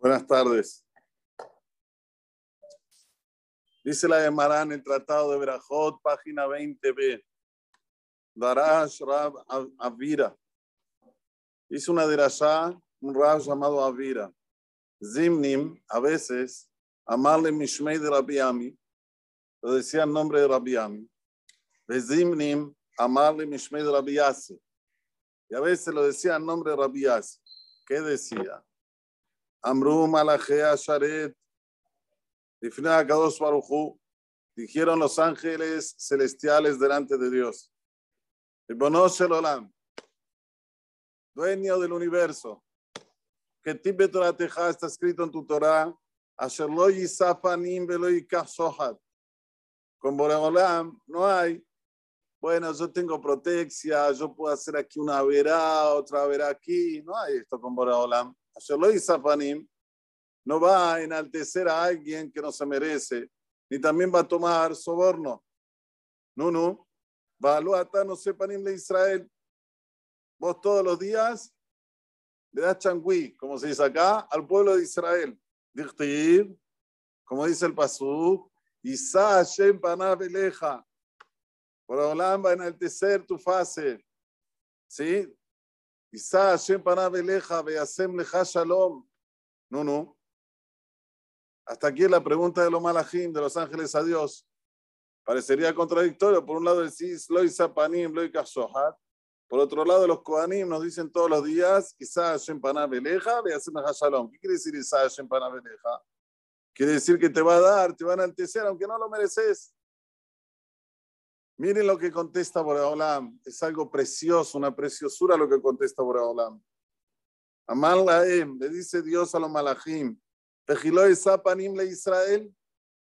Buenas tardes. Dice la Gemara en el Tratado de Berajot, página 20b. Darash Rab Avira. Hizo una derashá, un Rab llamado Avira. Zimnim, a veces, amarle Mishmei de Rabiami, lo decía en nombre de Rabiami. Zimnim, amarle Mishmei de Rabiasi. Y a veces lo decía en nombre de Rabiasi. ¿Qué decía? Amru Malachea Sharet. Dijeron los ángeles celestiales delante de Dios. el Olam, dueño del universo, que Tibe Torah Teja está escrito en tu Torah, Asher lo yisafanim velo sohat. Con Boreolam no hay, bueno, yo tengo protección, yo puedo hacer aquí una verá, otra verá aquí, no hay esto con Boreolam. No va a enaltecer a alguien que no se merece, ni también va a tomar soborno. No, no. No sepan de Israel. Vos todos los días le das changui, como se dice acá, al pueblo de Israel. Como dice el Pasú, Isa Hashem Panabeleja. Por Olam va a enaltecer tu fase. ¿Sí? Isa Hashem Panabeleja, Beasem Leja Shalom. No, no. Hasta aquí la pregunta de los malajim, de los ángeles a Dios. Parecería contradictorio. Por un lado decís, lo panim, lo Por otro lado, los koanim nos dicen todos los días, Isa Hashem Beleja, Shalom. ¿Qué quiere decir Isa Hashem Beleja? Quiere decir que te va a dar, te va a enaltecer, aunque no lo mereces. Miren lo que contesta Boreolam. Es algo precioso, una preciosura lo que contesta Boreolam. Amal le dice Dios a los malachim. le Israel.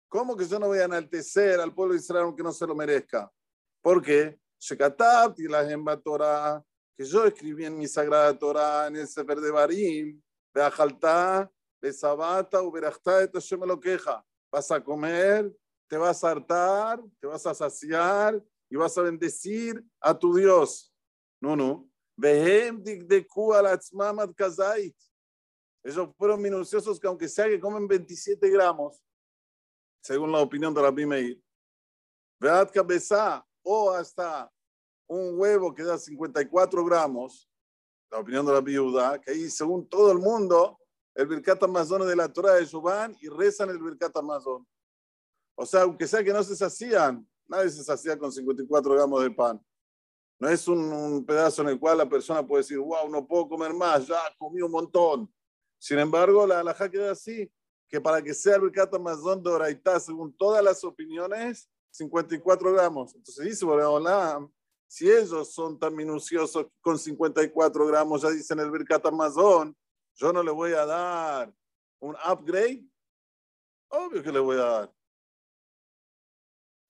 ¿Cómo que yo no voy a enaltecer al pueblo de Israel aunque no se lo merezca? Porque y la Torah, que yo escribí en mi sagrada Torah, en el Sefer de Barim, de Ajaltá, de Sabata, Uberachta, esto me lo queja. Vas a comer, te vas a hartar, te vas a saciar y vas a bendecir a tu Dios. No, no. Ellos fueron minuciosos que aunque sea que comen 27 gramos, según la opinión de Rabbi Meir, Veat cabeza o hasta un huevo que da 54 gramos, la opinión de la viuda, que ahí según todo el mundo, el Birkat Amazon de la Torah de Shubán y rezan el Birkat Amazon. O sea, aunque sea que no se sacían, nadie se sacía con 54 gramos de pan. No es un, pedazo en el cual la persona puede decir, wow, no puedo comer más, ya comí un montón. Sin embargo, la alhaja queda así, que para que sea el Birkat Amazon de Oraitá, según todas las opiniones, 54 gramos. Entonces dice, hola, si ellos son tan minuciosos con 54 gramos, ya dicen el Birkat Amazon, yo no le voy a dar un upgrade. Obvio que le voy a dar.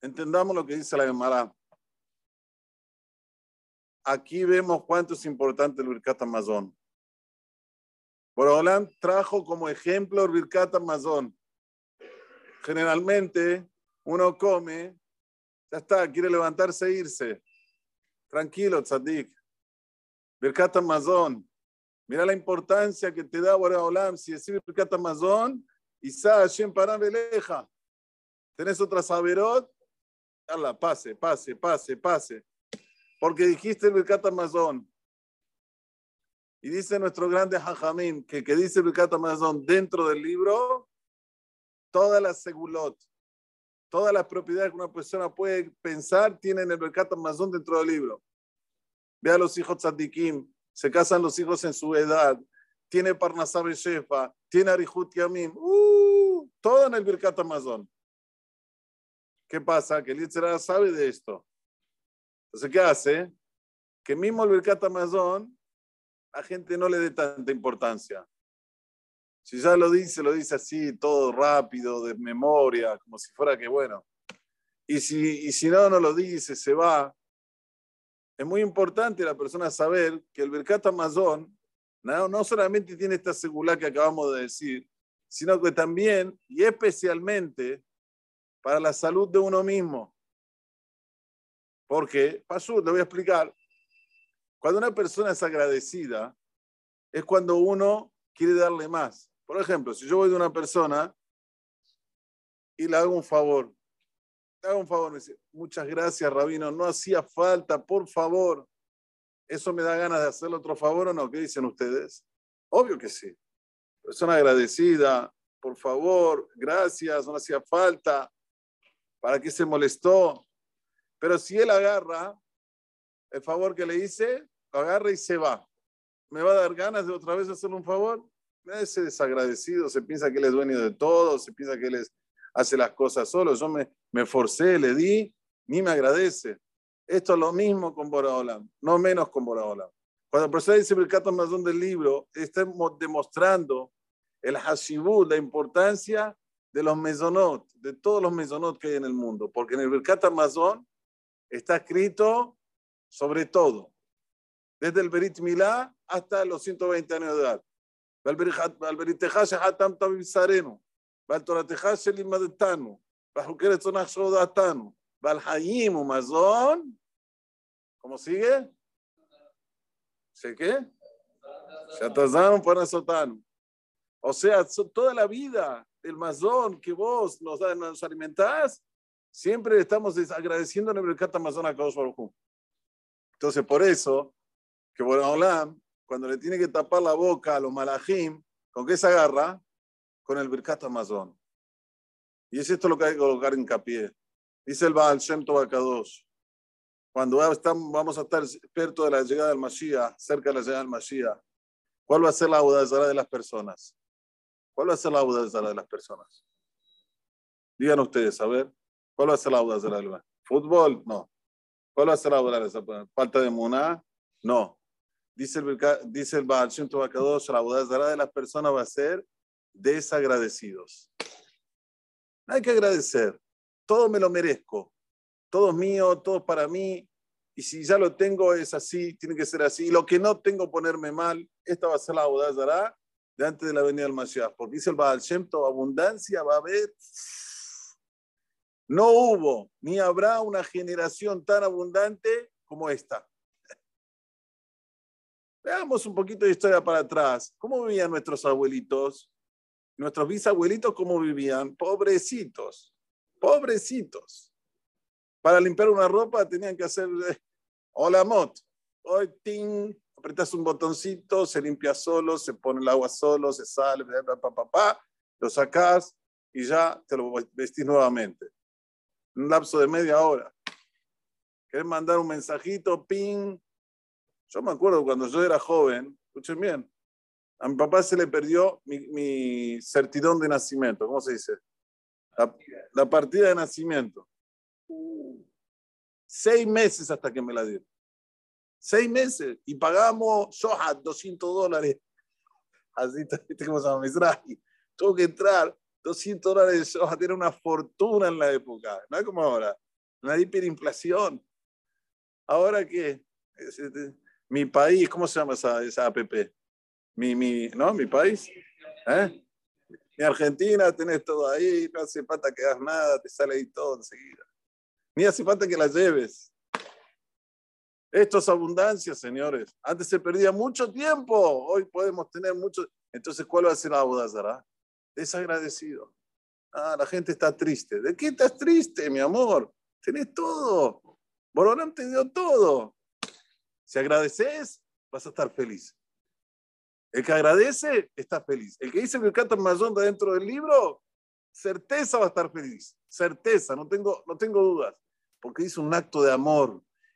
Entendamos lo que dice la Gemara. Aquí vemos cuánto es importante el Birkat Amazon. Borolam trajo como ejemplo el Birkat Amazon. Generalmente uno come, ya está, quiere levantarse e irse. Tranquilo, tzadik. Birkat Amazon. Mira la importancia que te da Borolam. Si decís Birkat Amazon, Isa Hashem Beleja. ¿Tenés otra saberot? Dale, pase, pase, pase, pase. Porque dijiste Birkat Amazon. Y dice nuestro grande Jajamín que que dice Birkat Amazon dentro del libro, todas las segulot, todas las propiedades que una persona puede pensar tienen el Birkat Amazon dentro del libro. Ve a los hijos tzadikim, se casan los hijos en su edad, tiene Parnasab Shefa, tiene Arihut Yamim, uh, todo en el Birkat Amazon. ¿Qué pasa? Que el Yitzhak sabe de esto. Entonces, ¿qué hace? Que mismo el Birkat Amazon la gente no le dé tanta importancia. Si ya lo dice, lo dice así, todo rápido, de memoria, como si fuera que bueno. Y si, y si no, no lo dice, se va. Es muy importante la persona saber que el Birkat Amazon no, no solamente tiene esta seguridad que acabamos de decir, sino que también y especialmente para la salud de uno mismo. Porque, Pasú, te voy a explicar. Cuando una persona es agradecida, es cuando uno quiere darle más. Por ejemplo, si yo voy de una persona y le hago un favor, le hago un favor, me dice, muchas gracias, Rabino, no hacía falta, por favor. ¿Eso me da ganas de hacerle otro favor o no? ¿Qué dicen ustedes? Obvio que sí. Persona agradecida, por favor, gracias, no hacía falta. ¿Para qué se molestó? Pero si él agarra el favor que le hice, lo agarra y se va. ¿Me va a dar ganas de otra vez hacerle un favor? Ese desagradecido, se piensa que él es dueño de todo, se piensa que él hace las cosas solo. Yo me, me forcé, le di, ni me agradece. Esto es lo mismo con Boraholam, no menos con Boraholam. Cuando el profesor dice el Mazón del libro, está demostrando el hashibut, la importancia de los mesonot, de todos los mesonot que hay en el mundo, porque en el Birkat Amazon está escrito sobre todo, desde el Berit Milá hasta los 120 años de edad. ¿Cómo sigue? ¿Sé qué? Shatazan para Sotano. O sea, toda la vida del mazón que vos nos, nos alimentás, siempre estamos agradeciendo en el mercado Amazon a Kadosh Baruj Entonces, por eso, que Boraholam, cuando le tiene que tapar la boca a los malajim, ¿con qué se agarra? Con el Birkat Amazon. Y es esto lo que hay que colocar hincapié. Dice el Baal Shem Kadosh. Cuando vamos a estar expertos de la llegada del Mashiach, cerca de la llegada del Mashiach, ¿cuál va a ser la audazara de las personas? ¿Cuál va a ser la audazara de las personas? Digan ustedes, a ver, ¿cuál va a ser la audazara del ¿Fútbol? No. ¿Cuál va a ser la audazara? ¿Falta de muná? No. Dice el, dice el Baal Shem la audazara de las personas va a ser desagradecidos. Hay que agradecer. Todo me lo merezco todo es mío, todo para mí, y si ya lo tengo es así, tiene que ser así. Y lo que no tengo, ponerme mal, esta va a ser la Audazara de de la venida del Mashiach. Porque dice el Baal Shem abundancia va a haber. No hubo ni habrá una generación tan abundante como esta. Veamos un poquito de historia para atrás. ¿Cómo vivían nuestros abuelitos? Nuestros bisabuelitos, ¿cómo vivían? Pobrecitos, pobrecitos para limpiar una ropa tenían que hacer eh, hola mot. Hoy, ting, apretas un botoncito, se limpia solo, se pone el agua solo, se sale, pa, pa, pa, lo sacas y ya te lo vestís nuevamente. Un lapso de media hora. ¿Querés mandar un mensajito? Ping. Yo me acuerdo cuando yo era joven, escuchen bien, a mi papá se le perdió mi, mi certidón de nacimiento, ¿cómo se dice? La partida de nacimiento. Seis meses hasta que me la dieron. Seis meses. Y pagamos Shohat 200 dólares. Así, ¿viste cómo se llama? Mizrahi. Tuvo que entrar 200 dólares de Shohat. Era una fortuna en la época. No es como ahora. Una hiperinflación. Ahora que mi país, ¿cómo se llama esa, esa app? Mi, mi, ¿no? Mi país. ¿Eh? Mi Argentina, tenés todo ahí, no hace falta que hagas nada, te sale ahí todo enseguida. Ni hace falta que las lleves. Esto es abundancia, señores. Antes se perdía mucho tiempo. Hoy podemos tener mucho. Entonces, ¿cuál va a ser la Abudazara? Desagradecido. Ah, la gente está triste. ¿De qué estás triste, mi amor? Tenés todo. Boronam te dio todo. Si agradeces, vas a estar feliz. El que agradece, está feliz. El que dice que canta Mayón dentro del libro, certeza va a estar feliz. Certeza, no tengo, no tengo dudas porque hizo un acto de amor,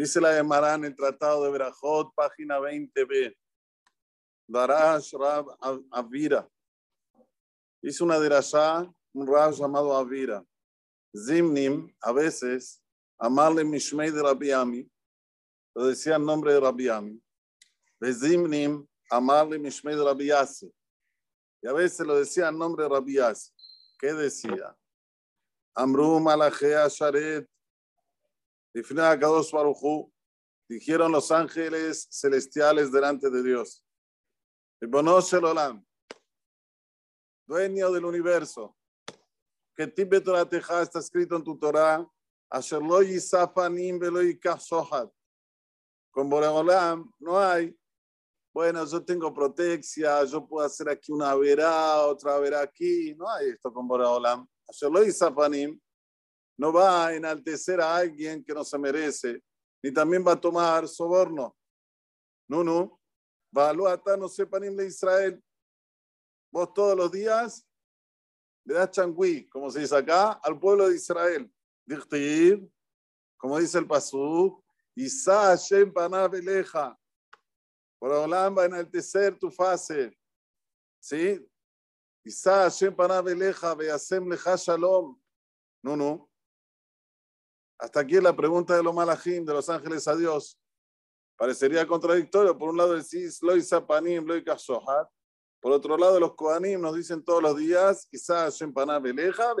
Dice la Gemara en el Tratado de Berajot, página 20b. Darash Rab Avira. Hizo una derashá, un Rab llamado Avira. Zimnim, a veces, amarle Mishmei de Rabiami, lo decía el nombre de Rabiami. Zimnim, amarle Mishmei de Rabiase. Y a veces lo decía el nombre de Rabiase. ¿Qué decía? Amru Malachea Sharet, dijeron los ángeles celestiales delante de Dios. dueño del universo, que Tibet Teja está escrito en tu Torah. Con Boreolam no hay, bueno, yo tengo protección, yo puedo hacer aquí una verá, otra verá aquí, no hay esto con Boreolam. Asher lo yisafanim no va a enaltecer a alguien que no se merece, ni también va a tomar soborno. No, no. Va a no sepanim de Israel. Vos todos los días le das changüí, como se dice acá, al pueblo de Israel. Como dice el Pasú, Isa Hashem Panabeleja. Por Olam va a enaltecer tu fase. ¿Sí? Isa Hashem Panabeleja, Beasem Leja Shalom. No, no. Hasta aquí la pregunta de los malajim, de los ángeles a Dios. Parecería contradictorio. Por un lado decís, Loi Sapanim, Loi Kashohat. Por otro lado, los Kohanim nos dicen todos los días, Isa Hashem Panabeleja,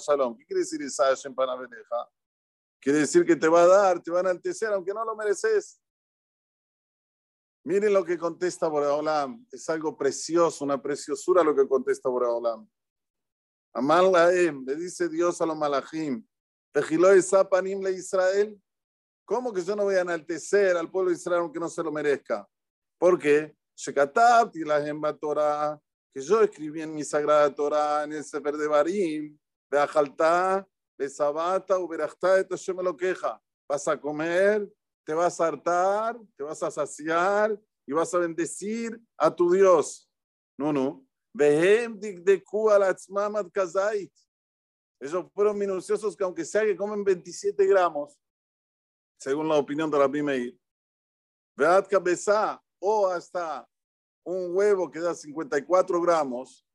Shalom. ¿Qué quiere decir Isa Hashem Panabeleja? Quiere decir que te va a dar, te va a enaltecer, aunque no lo mereces. Miren lo que contesta Boreolam. Es algo precioso, una preciosura lo que contesta Boreolam. Amal Laem, le dice Dios a los malachim. le Israel. ¿Cómo que yo no voy a enaltecer al pueblo de Israel aunque no se lo merezca? Porque la que yo escribí en mi sagrada Torah, en el Sefer de Barim, de Ajaltá, de Sabata, Uberachta, de me lo queja. Vas a comer, te vas a hartar, te vas a saciar y vas a bendecir a tu Dios. No, no. Vehem dikdeku alatzmamad kazait. Ellos fueron minuciosos que aunque sea que comen 27 gramos, según la opinión de Rabbi Meir, Veat cabeza o hasta un huevo que da 54 gramos,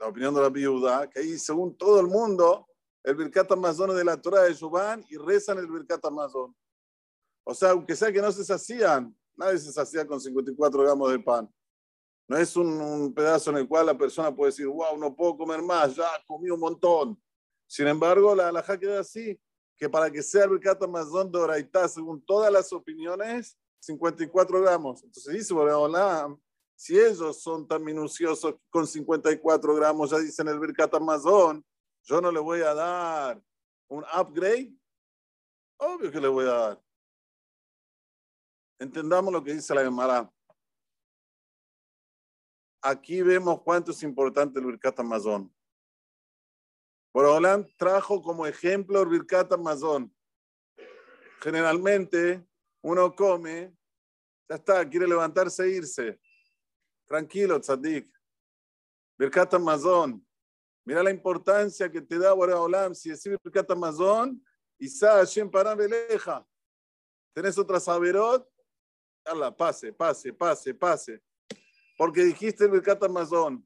la opinión de la viuda, que ahí según todo el mundo, el Birkat Amazon de la Torah de Shubán y rezan el Birkat Amazon. O sea, aunque sea que no se sacían, nadie se sacía con 54 gramos de pan. No es un, pedazo en el cual la persona puede decir, wow, no puedo comer más, ya comí un montón. Sin embargo, la alhaja queda así, que para que sea el Birkat Amazon de Oraitá, según todas las opiniones, 54 gramos. Entonces dice, hola, si ellos son tan minuciosos con 54 gramos, ya dicen el Birkat Amazon, yo no le voy a dar un upgrade. Obvio que le voy a dar. Entendamos lo que dice la Gemara. Aquí vemos cuánto es importante el Birkat Amazon. Borolam trajo como ejemplo el Birkat Amazon. Generalmente uno come, ya está, quiere levantarse e irse. Tranquilo, tzadik. Birkat Amazon. Mira la importancia que te da Olam. Si decís Birkat Amazon, Isa Hashem Veleja. ¿Tenés otra saberot? Dala, pase, pase, pase, pase. Porque dijiste el Birkat Amazon.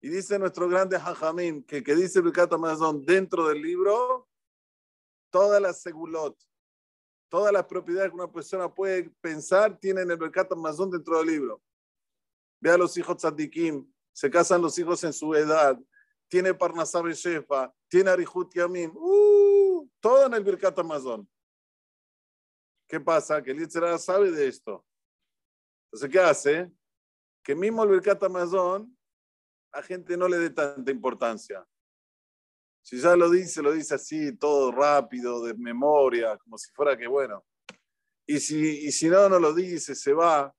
Y dice nuestro grande Hajamim que que dice Birkat Amazon dentro del libro, todas las segulot, todas las propiedades que una persona puede pensar tienen el Mercat Amazon dentro del libro. Ve a los hijos tzadikim, se casan los hijos en su edad, tiene Parnasab Shefa, tiene Arihut Yamim, uh, todo en el Birkat Amazon. ¿Qué pasa? Que el Yitzhak sabe de esto. Entonces, ¿qué hace? Que mismo el Birkat Amazon, la gente no le dé tanta importancia. Si ya lo dice, lo dice así, todo rápido, de memoria, como si fuera que bueno. Y si, y si no, no lo dice, se va.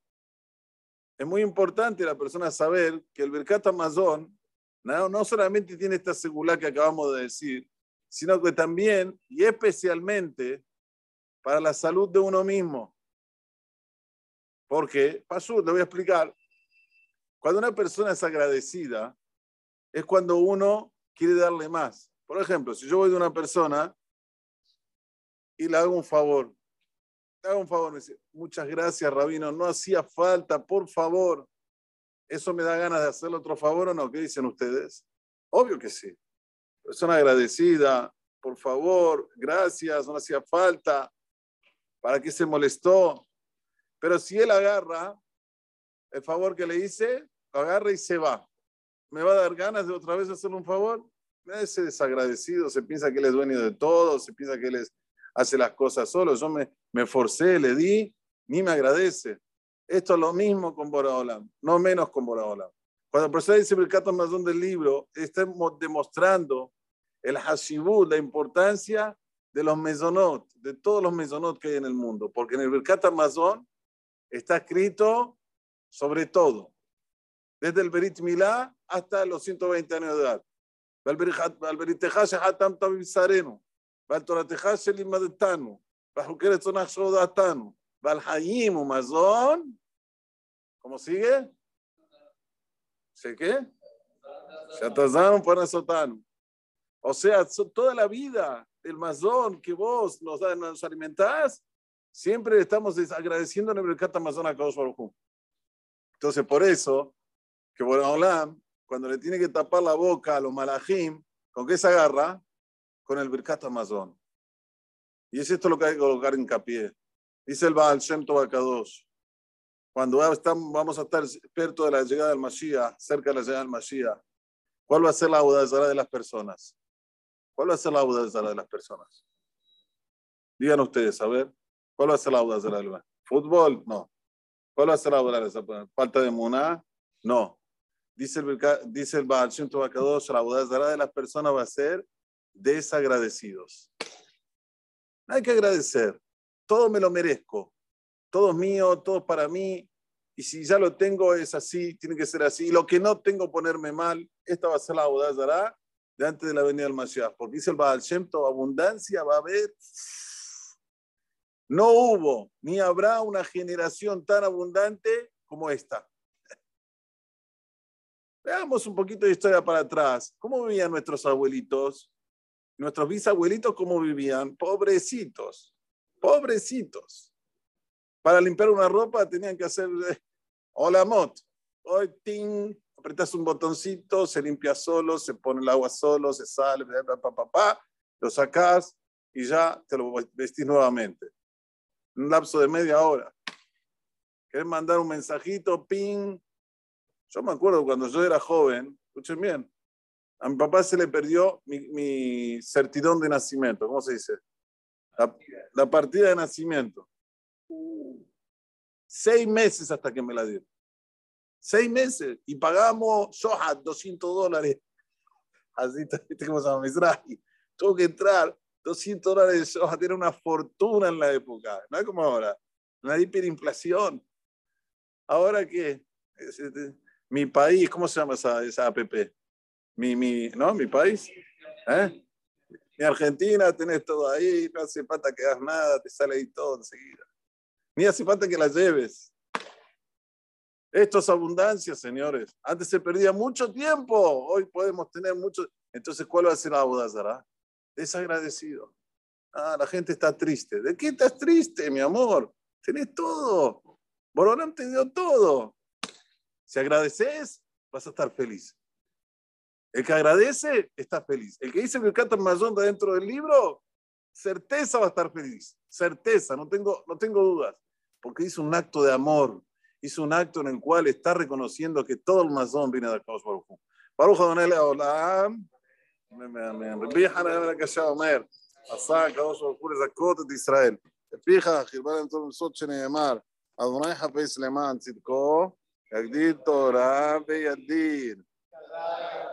Es muy importante la persona saber que el Birkat Amazon no, no solamente tiene esta seguridad que acabamos de decir, sino que también y especialmente para la salud de uno mismo. Porque, Pasú, le voy a explicar, cuando una persona es agradecida, es cuando uno quiere darle más. Por ejemplo, si yo voy de una persona y le hago un favor, le hago un favor, me dice, muchas gracias, Rabino, no hacía falta, por favor. ¿Eso me da ganas de hacerle otro favor o no? ¿Qué dicen ustedes? Obvio que sí. Persona agradecida, por favor, gracias, no hacía falta. ¿Para qué se molestó? Pero si él agarra el favor que le hice, agarra y se va. me va a dar ganas de otra vez hacerle un favor. Ese desagradecido se piensa que él es dueño de todo, se piensa que él hace las cosas solo. Yo me, me forcé, le di, ni me agradece. Esto es lo mismo con Boraholam, no menos con Boraholam. Cuando el profesor dice el Mazón del libro, está demostrando el hashibut, la importancia de los mesonot, de todos los mesonot que hay en el mundo, porque en el Birkat Amazon está escrito sobre todo, desde el Berit Milá hasta los 120 años de edad. Valberit Tejash Hatam Tabib Sareno, Valtora Tejash Limadetano, Bajuqueres Tonach Shodatano, Valhayim Umazón. ¿Cómo sigue? ¿Se qué? Shatazano Panasotano. O sea, toda la vida, el mazón que vos nos, nos alimentás, siempre estamos agradeciendo en el Mercat Amazon a Kadosh Baruj entonces, por eso, que Boraholam, cuando le tiene que tapar la boca a los malajim, ¿con qué se agarra? Con el Birkat Amazon. Y es esto lo que hay que colocar hincapié. Dice el Baal Shem Kadosh. Cuando vamos a estar expertos de la llegada del Mashiach, cerca de la llegada del Mashiach, ¿cuál va a ser la audazara de las personas? ¿Cuál va a ser la audazara de las personas? Digan ustedes, a ver, ¿cuál va a ser la audazara del ¿Fútbol? No. ¿Cuál va a ser la audazara? ¿Falta de muná? No. Dice el, dice el Baal Shem la audazara de las personas va a ser desagradecidos. No hay que agradecer. Todo me lo merezco. Todo es mío, todo para mí. Y si ya lo tengo, es así, tiene que ser así. Y lo que no tengo, ponerme mal. Esta va a ser la audazara de antes de la venida del Mashiach. Porque dice el Baal Shem abundancia va a haber. No hubo ni habrá una generación tan abundante como esta. Veamos un poquito de historia para atrás. ¿Cómo vivían nuestros abuelitos? Nuestros bisabuelitos, ¿cómo vivían? Pobrecitos, pobrecitos. Para limpiar una ropa tenían que hacer hola mot. Hoy, ting, apretas un botoncito, se limpia solo, se pone el agua solo, se sale, pa, pa, pa, lo sacas y ya te lo vestís nuevamente. Un lapso de media hora. ¿Querés mandar un mensajito? Ping, yo me acuerdo cuando yo era joven, escuchen bien, a mi papá se le perdió mi, mi certidón de nacimiento, ¿cómo se dice? La, partida de nacimiento. Seis meses hasta que me la dieron. Seis meses. Y pagamos Shohat 200 dólares. Así, ¿viste cómo se llama? Tuvo que entrar 200 dólares de Shohat. Era una fortuna en la época. No es como ahora. Una hiperinflación. ¿Ahora? Este, mi país, ¿cómo se llama esa, esa app? Mi, mi, ¿no? Mi país. ¿Eh? Mi Argentina, tenés todo ahí, no hace falta que hagas nada, te sale ahí todo enseguida. Ni hace falta que la lleves. Esto es abundancia, señores. Antes se perdía mucho tiempo, hoy podemos tener mucho. Entonces, ¿cuál va a ser la Abudazara? Desagradecido. Ah, la gente está triste. ¿De qué estás triste, mi amor? Tenés todo. Borolán te dio todo. Si agradeces, vas a estar feliz. El que agradece, está feliz. El que dice que canta Mayón dentro del libro, certeza va a estar feliz. Certeza, no tengo, no tengo dudas. Porque hizo un acto de amor. Hizo un acto en el cual está reconociendo que todo el mazón viene de Akadosh Baruch Hu. Baruch Adonai Leolam. רבי יחנן בן הקשה אומר, עשה הקדוש ברוך הוא לזכות את ישראל. לפיכך, הרבה להם טוב מסוד שנאמר, אדוני חפש למען צדקו, יגדיל תורה וידיר.